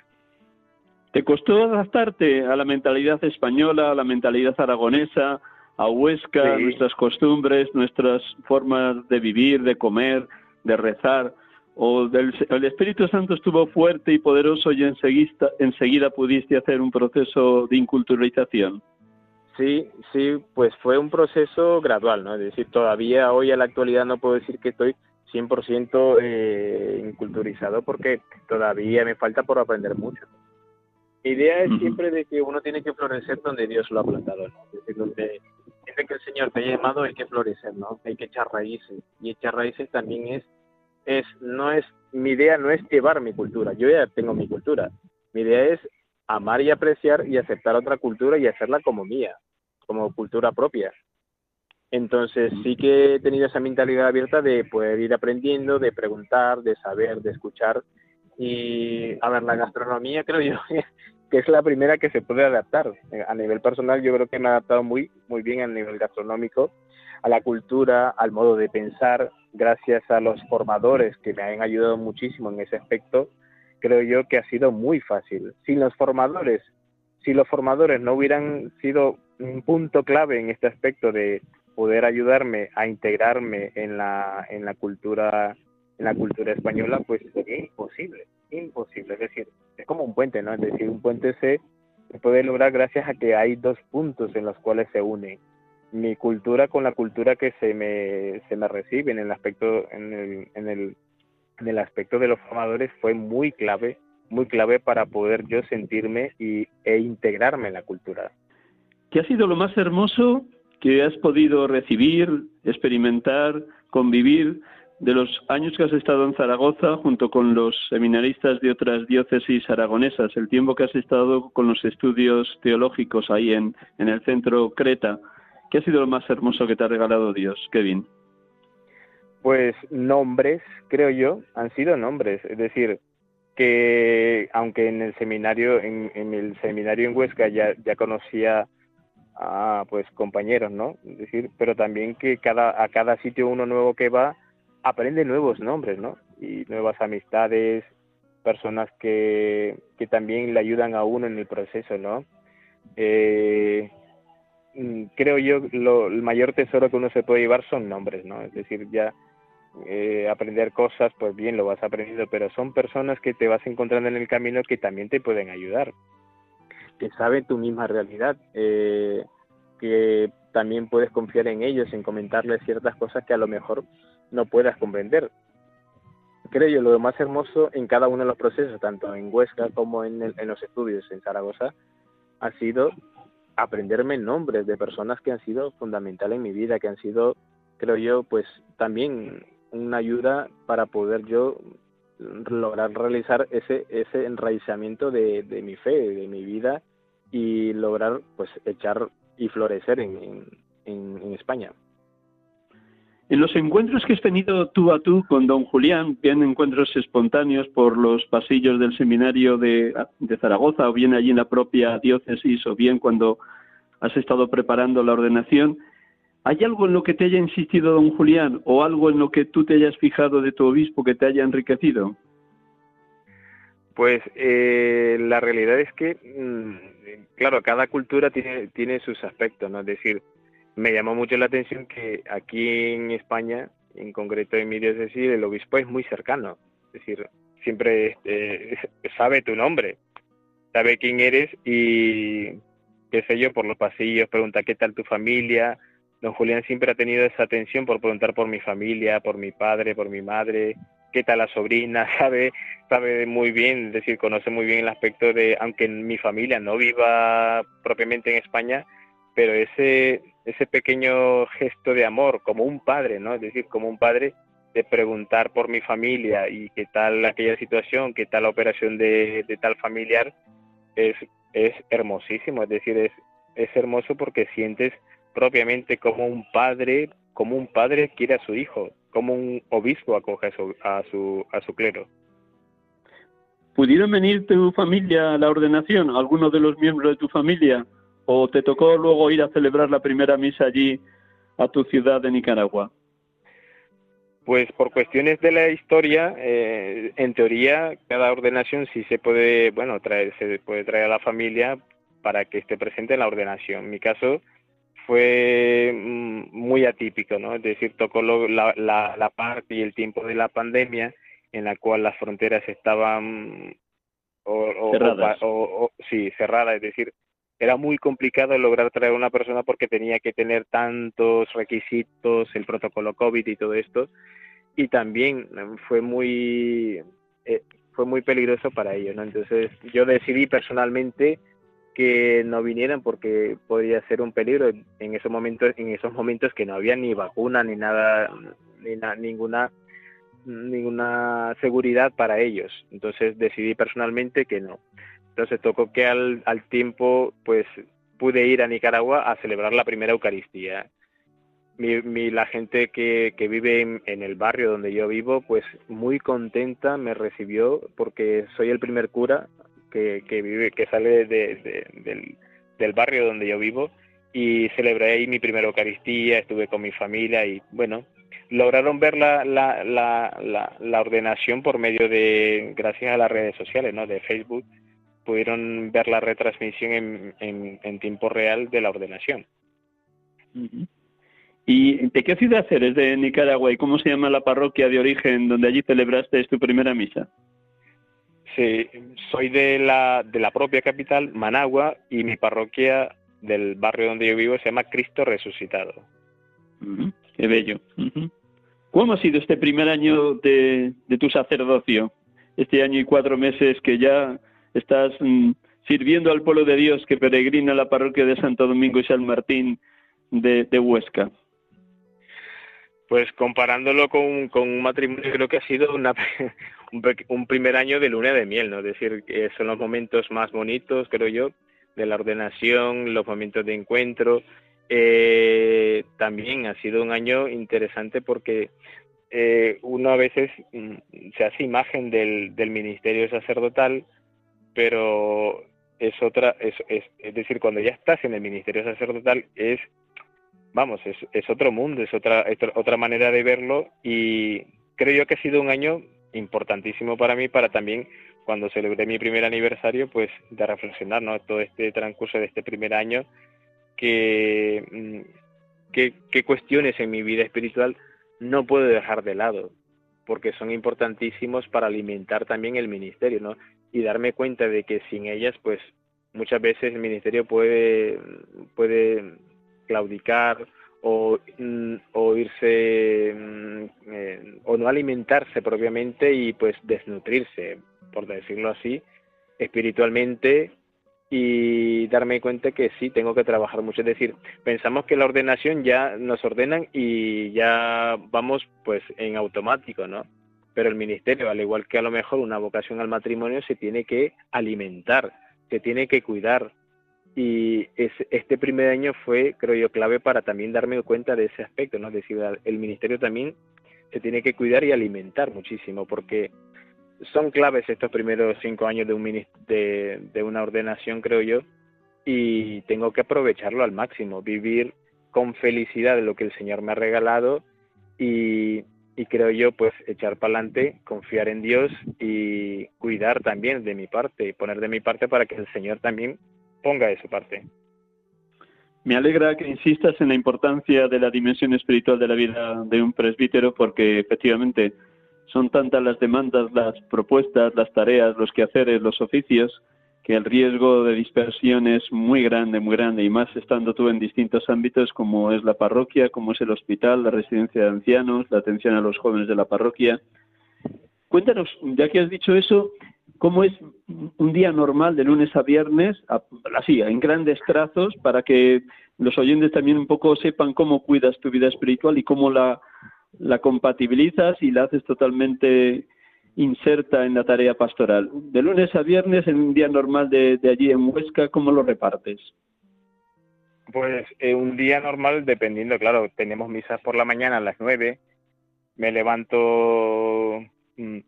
¿Te costó adaptarte a la mentalidad española, a la mentalidad aragonesa, a Huesca, nuestras costumbres, nuestras formas de vivir, de comer, de rezar, o del, el Espíritu Santo estuvo fuerte y poderoso y enseguida, enseguida pudiste hacer un proceso de inculturalización. Sí, sí, pues fue un proceso gradual, ¿no? Es decir, todavía hoy a la actualidad no puedo decir que estoy 100% eh, inculturizado porque todavía me falta por aprender mucho. Mi idea es siempre de que uno tiene que florecer donde Dios lo ha plantado, ¿no? Es decir, donde dice que el Señor te ha llamado hay que florecer, ¿no? Hay que echar raíces. Y echar raíces también es, es, no es, mi idea no es llevar mi cultura, yo ya tengo mi cultura. Mi idea es amar y apreciar y aceptar otra cultura y hacerla como mía, como cultura propia. Entonces sí que he tenido esa mentalidad abierta de poder ir aprendiendo, de preguntar, de saber, de escuchar. Y a ver, la gastronomía creo yo que es la primera que se puede adaptar. A nivel personal yo creo que me he adaptado muy, muy bien a nivel gastronómico, a la cultura, al modo de pensar, gracias a los formadores que me han ayudado muchísimo en ese aspecto, creo yo que ha sido muy fácil. Sin los formadores, si los formadores no hubieran sido un punto clave en este aspecto de poder ayudarme a integrarme en la, en la cultura en la cultura española, pues sería imposible, imposible. Es decir, es como un puente, ¿no? Es decir, un puente se puede lograr gracias a que hay dos puntos en los cuales se une mi cultura con la cultura que se me, se me recibe en el aspecto, en el, en el, en el aspecto de los formadores fue muy clave, muy clave para poder yo sentirme y, e integrarme en la cultura. ¿Qué ha sido lo más hermoso que has podido recibir, experimentar, convivir de los años que has estado en Zaragoza junto con los seminaristas de otras diócesis aragonesas, el tiempo que has estado con los estudios teológicos ahí en, en el centro Creta? ¿Qué ha sido lo más hermoso que te ha regalado Dios, Kevin? Pues nombres, creo yo, han sido nombres. Es decir, que aunque en el seminario, en, el seminario en Huesca ya, ya conocía a pues compañeros, ¿no? Es decir, pero también que cada, a cada sitio uno nuevo que va aprende nuevos nombres, ¿no? Y nuevas amistades, personas que, que también le ayudan a uno en el proceso, ¿no? Eh, Mm, creo yo lo, el mayor tesoro que uno se puede llevar son nombres, ¿no? Es decir, ya eh, aprender cosas, pues bien, lo vas aprendiendo, pero son personas que te vas encontrando en el camino que también te pueden ayudar, que saben tu misma realidad, eh, que también puedes confiar en ellos, en comentarles ciertas cosas que a lo mejor no puedas comprender. Creo yo lo más hermoso en cada uno de los procesos, tanto en Huesca como en, en los estudios en Zaragoza, ha sido aprenderme nombres de personas que han sido fundamentales en mi vida, que han sido, creo yo, pues también una ayuda para poder yo lograr realizar ese ese enraizamiento de, de mi fe, de mi vida y lograr pues echar y florecer en, en, en España. En los encuentros que has tenido tú a tú con don Julián, bien encuentros espontáneos por los pasillos del seminario de, Zaragoza, o bien allí en la propia diócesis, o bien cuando has estado preparando la ordenación, ¿hay algo en lo que te haya insistido don Julián o algo en lo que tú te hayas fijado de tu obispo que te haya enriquecido? Pues eh, la realidad es que, mm, claro, cada cultura tiene, tiene sus aspectos, ¿no? Es decir, me llamó mucho la atención que aquí en España, en concreto en mi diócesis, el obispo es muy cercano. Es decir, siempre eh, sabe tu nombre, sabe quién eres y, qué sé yo, por los pasillos, pregunta qué tal tu familia. Don Julián siempre ha tenido esa atención por preguntar por mi familia, por mi padre, por mi madre, qué tal la sobrina, sabe, sabe muy bien, es decir, conoce muy bien el aspecto de, aunque mi familia no viva propiamente en España, pero ese ese pequeño gesto de amor como un padre, ¿no? Es decir, como un padre de preguntar por mi familia y qué tal aquella situación, qué tal la operación de, tal familiar, es, es hermosísimo, es decir, es, es hermoso porque sientes propiamente como un padre, como un padre quiere a su hijo, como un obispo acoge a su, a su, a su clero. ¿Pudieron venir tu familia a la ordenación, algunos de los miembros de tu familia? ¿O te tocó luego ir a celebrar la primera misa allí a tu ciudad de Nicaragua? Pues por cuestiones de la historia, eh, en teoría cada ordenación sí se puede, bueno, traer, se puede traer a la familia para que esté presente en la ordenación. En mi caso fue mm, muy atípico, ¿no? Es decir, tocó la, la, parte y el tiempo de la pandemia en la cual las fronteras estaban cerradas. sí, cerradas, es decir, era muy complicado lograr traer a una persona porque tenía que tener tantos requisitos, el protocolo COVID y todo esto, y también eh, fue muy eh, fue muy peligroso para ellos, ¿no? Entonces yo decidí personalmente que no vinieran porque podría ser un peligro en esos momentos en esos momentos que no había ni vacuna ni nada ni ninguna ninguna seguridad para ellos. Entonces decidí personalmente que no entonces tocó que al, al tiempo, pues pude ir a Nicaragua a celebrar la primera Eucaristía. mi, la gente que, que vive en, el barrio donde yo vivo, pues muy contenta me recibió porque soy el primer cura que, que vive, que sale de, del, del barrio donde yo vivo y celebré ahí mi primera Eucaristía, estuve con mi familia y bueno, lograron ver la, la, la, la, ordenación por medio de, gracias a las redes sociales, ¿no? De Facebook, pudieron ver la retransmisión en, en, en tiempo real de la ordenación. ¿Y de qué ciudad eres de Nicaragua y cómo se llama la parroquia de origen donde allí celebraste tu primera misa? Sí, soy de la, de la propia capital, Managua, y mi parroquia del barrio donde yo vivo se llama Cristo Resucitado. qué bello. ¿Cómo ha sido este primer año de, de, tu sacerdocio? Este año y cuatro meses que ya estás mm, sirviendo al pueblo de Dios que peregrina a la parroquia de Santo Domingo y San Martín de, de Huesca. Pues comparándolo con, con, un matrimonio, creo que ha sido una, un, primer año de luna de miel, ¿no? Es decir, que son los momentos más bonitos, creo yo, de la ordenación, los momentos de encuentro. Eh, también ha sido un año interesante porque eh, uno a veces mm, se hace imagen del, del ministerio sacerdotal, pero es otra, es, es, es decir, cuando ya estás en el ministerio sacerdotal es vamos, es, es otro mundo, es otra, otra manera de verlo y creo yo que ha sido un año importantísimo para mí, para también cuando celebré mi primer aniversario, pues de reflexionar, ¿no? Todo este transcurso de este primer año, que, mm, qué cuestiones en mi vida espiritual no puedo dejar de lado, porque son importantísimos para alimentar también el ministerio, ¿no? Y darme cuenta de que sin ellas, pues muchas veces el ministerio puede, puede claudicar o, mm, o irse mm, eh, o no alimentarse propiamente y pues desnutrirse, por decirlo así, espiritualmente y darme cuenta que sí, tengo que trabajar mucho. Es decir, pensamos que la ordenación ya nos ordenan y ya vamos pues en automático, ¿no? Pero el ministerio, al igual que a lo mejor una vocación al matrimonio, se tiene que alimentar, se tiene que cuidar, y este primer año fue, creo yo, clave para también darme cuenta de ese aspecto, ¿no? Es decir, el ministerio también se tiene que cuidar y alimentar muchísimo, porque son claves estos primeros cinco años de, un de, de una ordenación, creo yo, y tengo que aprovecharlo al máximo, vivir con felicidad de lo que el Señor me ha regalado y, y creo yo, pues echar para adelante, confiar en Dios y cuidar también de mi parte, poner de mi parte para que el Señor también ponga de su parte. Me alegra que insistas en la importancia de la dimensión espiritual de la vida de un presbítero porque efectivamente son tantas las demandas, las propuestas, las tareas, los quehaceres, los oficios, que el riesgo de dispersión es muy grande, muy grande, y más estando tú en distintos ámbitos como es la parroquia, como es el hospital, la residencia de ancianos, la atención a los jóvenes de la parroquia. Cuéntanos, ya que has dicho eso, cómo es un día normal de lunes a viernes, así, en grandes trazos, para que los oyentes también un poco sepan cómo cuidas tu vida espiritual y cómo la, la compatibilizas y la haces totalmente inserta en la tarea pastoral. De lunes a viernes, en un día normal de, allí en Huesca, ¿cómo lo repartes? Pues eh, un día normal, dependiendo, claro, tenemos misas por la mañana a las nueve, me levanto un,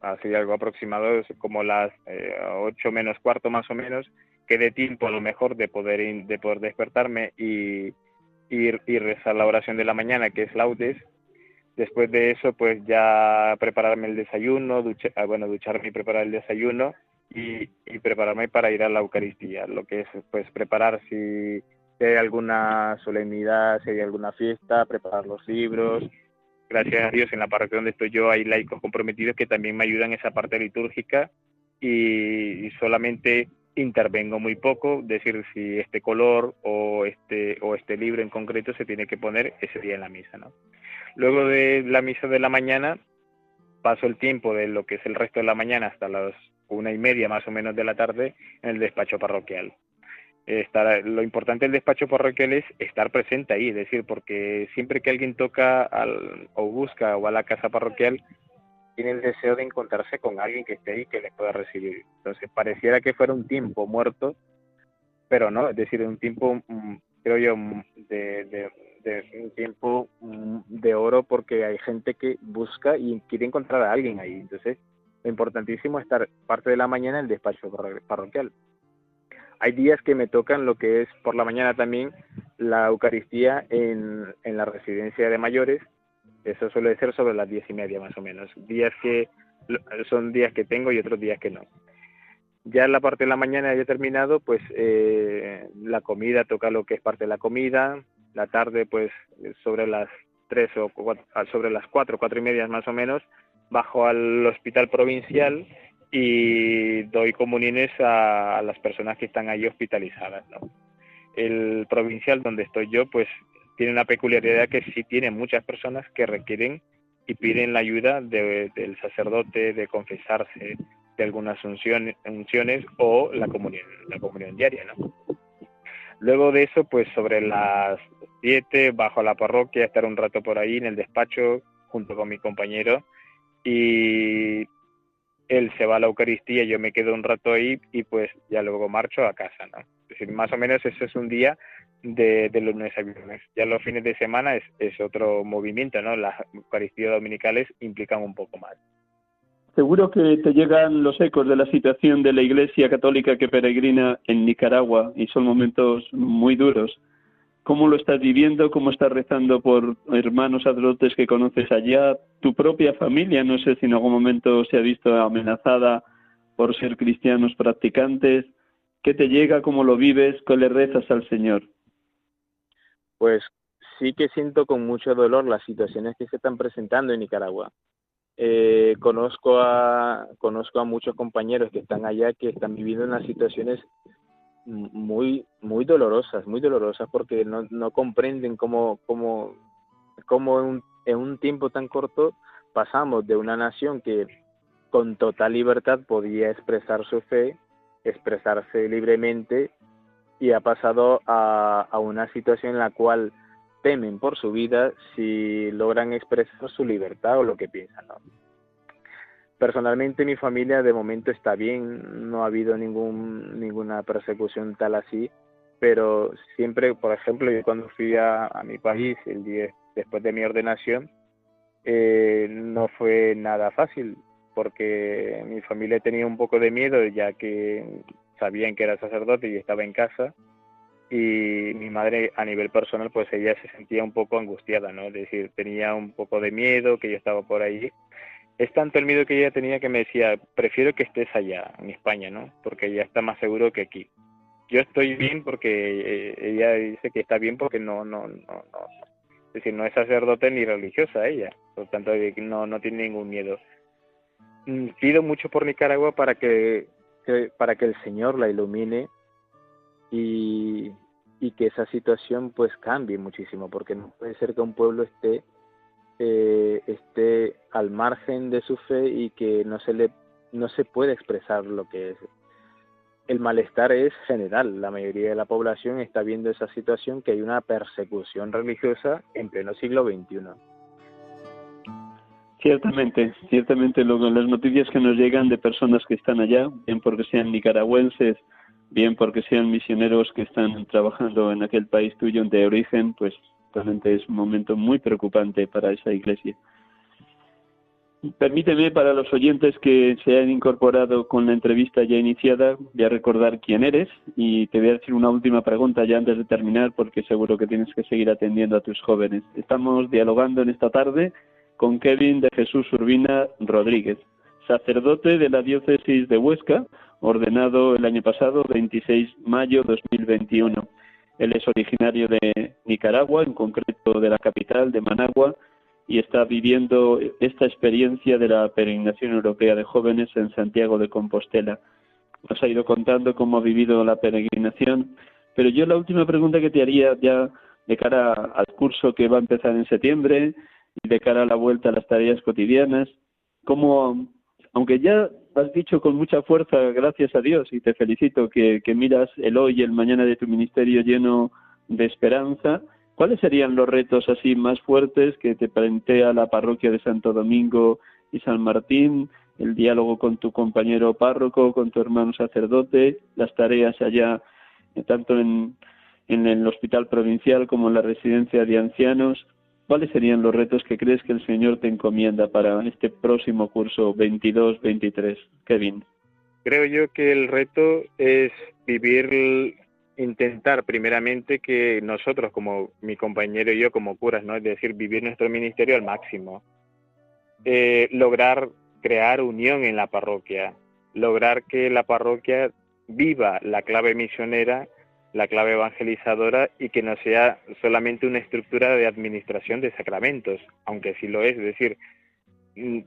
así algo aproximado, como las eh, ocho menos cuarto más o menos, que de tiempo a lo mejor de poder, de poder despertarme y, ir y rezar la oración de la mañana, que es laudes. Después de eso, pues ya prepararme el desayuno, ah, bueno, ducharme y preparar el desayuno y, prepararme para ir a la Eucaristía, lo que es pues preparar si hay alguna solemnidad, si hay alguna fiesta, preparar los libros, gracias a Dios en la parroquia donde estoy yo hay laicos comprometidos que también me ayudan en esa parte litúrgica y, solamente intervengo muy poco, decir si este color o este o este libro en concreto se tiene que poner ese día en la misa, ¿no? Luego de la misa de la mañana paso el tiempo de lo que es el resto de la mañana hasta las una y media más o menos de la tarde en el despacho parroquial lo importante del despacho parroquial es estar presente ahí, es decir, porque siempre que alguien toca al, o busca o a la casa parroquial, tiene el deseo de encontrarse con alguien que esté ahí que les pueda recibir. Entonces, pareciera que fuera un tiempo muerto, pero no, es decir, un tiempo, mm, creo yo, mm, de, un tiempo mm, de oro porque hay gente que busca y quiere encontrar a alguien ahí. Entonces, lo importantísimo es estar parte de la mañana en el despacho parroquial. Hay días que me tocan lo que es por la mañana también la Eucaristía en, en la residencia de mayores. Eso suele ser sobre las diez y media más o menos. Días que son días que tengo y otros días que no. Ya en la parte de la mañana ya terminado, pues eh, la comida toca lo que es parte de la comida. La tarde, pues sobre las tres o sobre las cuatro, cuatro y media más o menos, bajo al hospital provincial y doy comuniones a, las personas que están ahí hospitalizadas. El provincial donde estoy yo, pues tiene una peculiaridad que sí tiene muchas personas que requieren y piden la ayuda del sacerdote de confesarse de algunas unciones, o la comunión, la comunión diaria. Luego de eso, pues sobre las siete bajo a la parroquia, estar un rato por ahí en el despacho junto con mi compañero y él se va a la Eucaristía, yo me quedo un rato ahí y pues ya luego marcho a casa, ¿no? Es decir, más o menos ese es un día de, de lunes a viernes. Ya los fines de semana es, es otro movimiento, ¿no? Las Eucaristías dominicales implican un poco más. Seguro que te llegan los ecos de la situación de la Iglesia Católica que peregrina en Nicaragua y son momentos muy duros. ¿Cómo lo estás viviendo? ¿Cómo estás rezando por hermanos sacerdotes que conoces allá? ¿Tu propia familia? No sé si en algún momento se ha visto amenazada por ser cristianos practicantes. ¿Qué te llega? ¿Cómo lo vives? ¿Qué le rezas al Señor? Pues sí que siento con mucho dolor las situaciones que se están presentando en Nicaragua. Eh, conozco a conozco a muchos compañeros que están allá que están viviendo unas situaciones muy muy dolorosas muy dolorosas porque no, no comprenden cómo cómo, cómo en, en un tiempo tan corto pasamos de una nación que con total libertad podía expresar su fe expresarse libremente y ha pasado a, a una situación en la cual temen por su vida si logran expresar su libertad o lo que piensan. Personalmente mi familia de momento está bien, no ha habido ningún, ninguna persecución tal así, pero siempre, por ejemplo, yo cuando fui a, mi país el día después de mi ordenación, eh, no fue nada fácil porque mi familia tenía un poco de miedo ya que sabían que era sacerdote y estaba en casa y mi madre a nivel personal pues ella se sentía un poco angustiada, ¿no? Es decir, tenía un poco de miedo que yo estaba por ahí. Es tanto el miedo que ella tenía que me decía, prefiero que estés allá, en España, ¿no? Porque ella está más seguro que aquí. Yo estoy bien porque eh, ella dice que está bien porque no, no, no, no. Es decir, no es sacerdote ni religiosa ella, por tanto no, no tiene ningún miedo. Mm, pido mucho por Nicaragua para que, para que el Señor la ilumine y, y que esa situación pues cambie muchísimo, porque no puede ser que un pueblo esté, eh, esté al margen de su fe y que no se le no se puede expresar lo que es. El malestar es general, la mayoría de la población está viendo esa situación que hay una persecución religiosa en pleno siglo XXI. Ciertamente, ciertamente las noticias que nos llegan de personas que están allá, bien porque sean nicaragüenses, bien porque sean misioneros que están trabajando en aquel país tuyo de origen, pues realmente es un momento muy preocupante para esa iglesia. Permíteme para los oyentes que se han incorporado con la entrevista ya iniciada, voy a recordar quién eres y te voy a decir una última pregunta ya antes de terminar porque seguro que tienes que seguir atendiendo a tus jóvenes. Estamos dialogando en esta tarde con Kevin de Jesús Urbina Rodríguez, sacerdote de la diócesis de Huesca, ordenado el año pasado, 26 de mayo 2021. Él es originario de Nicaragua, en concreto de la capital, de Managua, y está viviendo esta experiencia de la peregrinación europea de jóvenes en Santiago de Compostela. Nos ha ido contando cómo ha vivido la peregrinación, pero yo la última pregunta que te haría ya de cara al curso que va a empezar en septiembre de cara a la vuelta a las tareas cotidianas, ¿cómo, aunque ya has dicho con mucha fuerza, gracias a Dios, y te felicito, que, miras el hoy y el mañana de tu ministerio lleno de esperanza, ¿cuáles serían los retos así más fuertes que te plantea la parroquia de Santo Domingo y San Martín, el diálogo con tu compañero párroco, con tu hermano sacerdote, las tareas allá, eh, tanto en el hospital provincial como en la residencia de ancianos. ¿Cuáles serían los retos que crees que el Señor te encomienda para este próximo curso 22-23? Kevin. Creo yo que el reto es vivir, intentar primeramente que nosotros, como mi compañero y yo como curas, ¿no? es decir, vivir nuestro ministerio al máximo. Eh, lograr crear unión en la parroquia, lograr que la parroquia viva la clave misionera la clave evangelizadora y que no sea solamente una estructura de administración de sacramentos, aunque sí lo es, es decir, mm,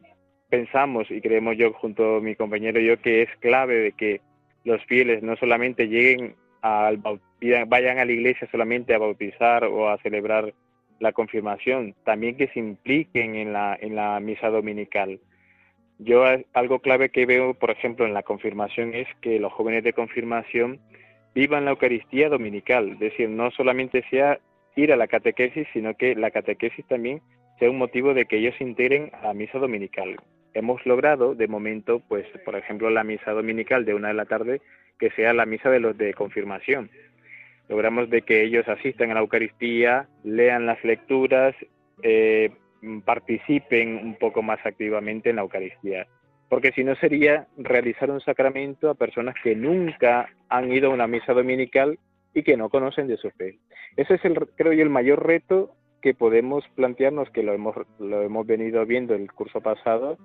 pensamos y creemos yo junto a mi compañero y yo que es clave de que los fieles no solamente lleguen vayan a la iglesia solamente a bautizar o a celebrar la confirmación, también que se impliquen en la, en la misa dominical. Yo algo clave que veo, por ejemplo, en la confirmación es que los jóvenes de confirmación vivan la Eucaristía dominical, es decir, no solamente sea ir a la catequesis, sino que la catequesis también sea un motivo de que ellos se integren a la misa dominical. Hemos logrado, de momento, pues, por ejemplo, la misa dominical de una de la tarde, que sea la misa de los de confirmación. Logramos de que ellos asistan a la Eucaristía, lean las lecturas, eh, participen un poco más activamente en la Eucaristía porque si no sería realizar un sacramento a personas que nunca han ido a una misa dominical y que no conocen de su fe. Ese es el, creo yo, el mayor reto que podemos plantearnos, que lo hemos, lo hemos venido viendo el curso pasado,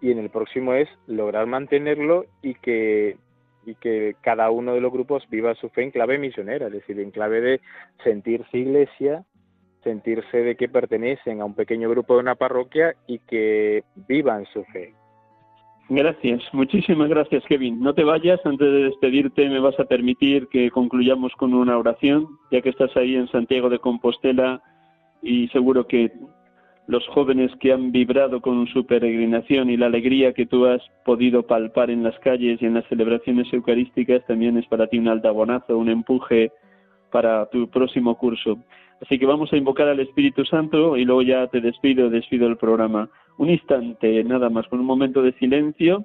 y en el próximo es lograr mantenerlo y que, y que cada uno de los grupos viva su fe en clave misionera, es decir, en clave de sentirse iglesia, sentirse de que pertenecen a un pequeño grupo de una parroquia y que vivan su fe. Gracias, muchísimas gracias Kevin. No te vayas, antes de despedirte me vas a permitir que concluyamos con una oración, ya que estás ahí en Santiago de Compostela y seguro que los jóvenes que han vibrado con su peregrinación y la alegría que tú has podido palpar en las calles y en las celebraciones eucarísticas también es para ti un altabonazo, un empuje para tu próximo curso. Así que vamos a invocar al Espíritu Santo y luego ya te despido, despido el programa. Un instante, nada más, con un momento de silencio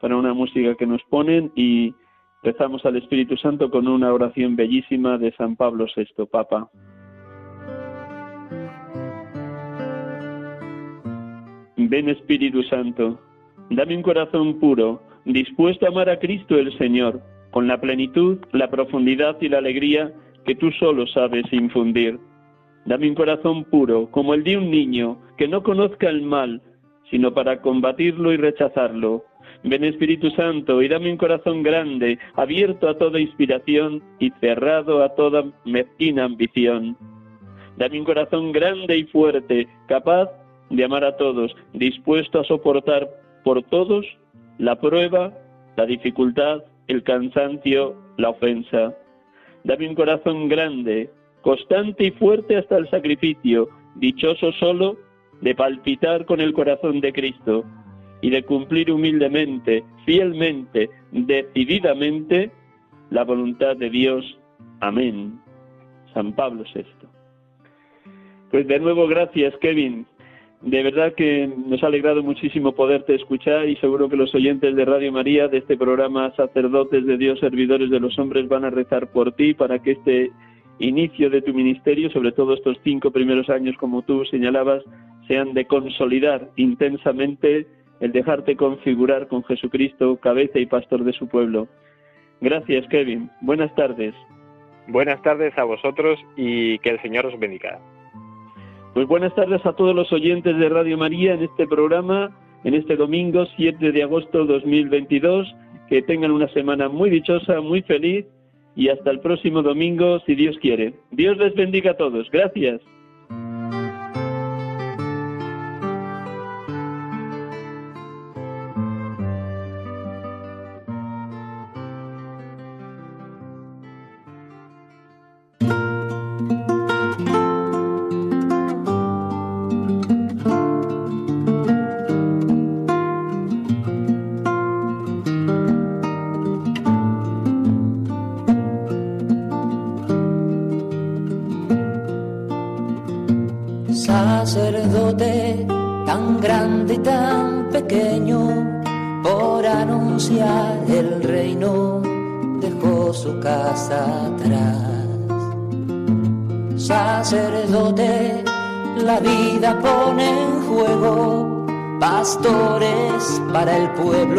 para una música que nos ponen y rezamos al Espíritu Santo con una oración bellísima de San Pablo VI, Papa. Ven Espíritu Santo, dame un corazón puro, dispuesto a amar a Cristo el Señor, con la plenitud, la profundidad y la alegría que tú solo sabes infundir. Dame un corazón puro, como el de un niño, que no conozca el mal, sino para combatirlo y rechazarlo. Ven Espíritu Santo y dame un corazón grande, abierto a toda inspiración y cerrado a toda mezquina ambición. Dame un corazón grande y fuerte, capaz de amar a todos, dispuesto a soportar por todos la prueba, la dificultad, el cansancio, la ofensa. Dame un corazón grande, constante y fuerte hasta el sacrificio, dichoso solo de palpitar con el corazón de Cristo y de cumplir humildemente, fielmente, decididamente la voluntad de Dios. Amén. San Pablo VI. Pues de nuevo gracias, Kevin. De verdad que nos ha alegrado muchísimo poderte escuchar y seguro que los oyentes de Radio María, de este programa Sacerdotes de Dios, Servidores de los Hombres, van a rezar por ti para que este inicio de tu ministerio, sobre todo estos cinco primeros años, como tú señalabas, sean de consolidar intensamente el dejarte configurar con Jesucristo, cabeza y pastor de su pueblo. Gracias, Kevin. Buenas tardes. Buenas tardes a vosotros y que el Señor os bendiga. Pues buenas tardes a todos los oyentes de Radio María en este programa, en este domingo 7 de agosto 2022. Que tengan una semana muy dichosa, muy feliz y hasta el próximo domingo, si Dios quiere. Dios les bendiga a todos. Gracias.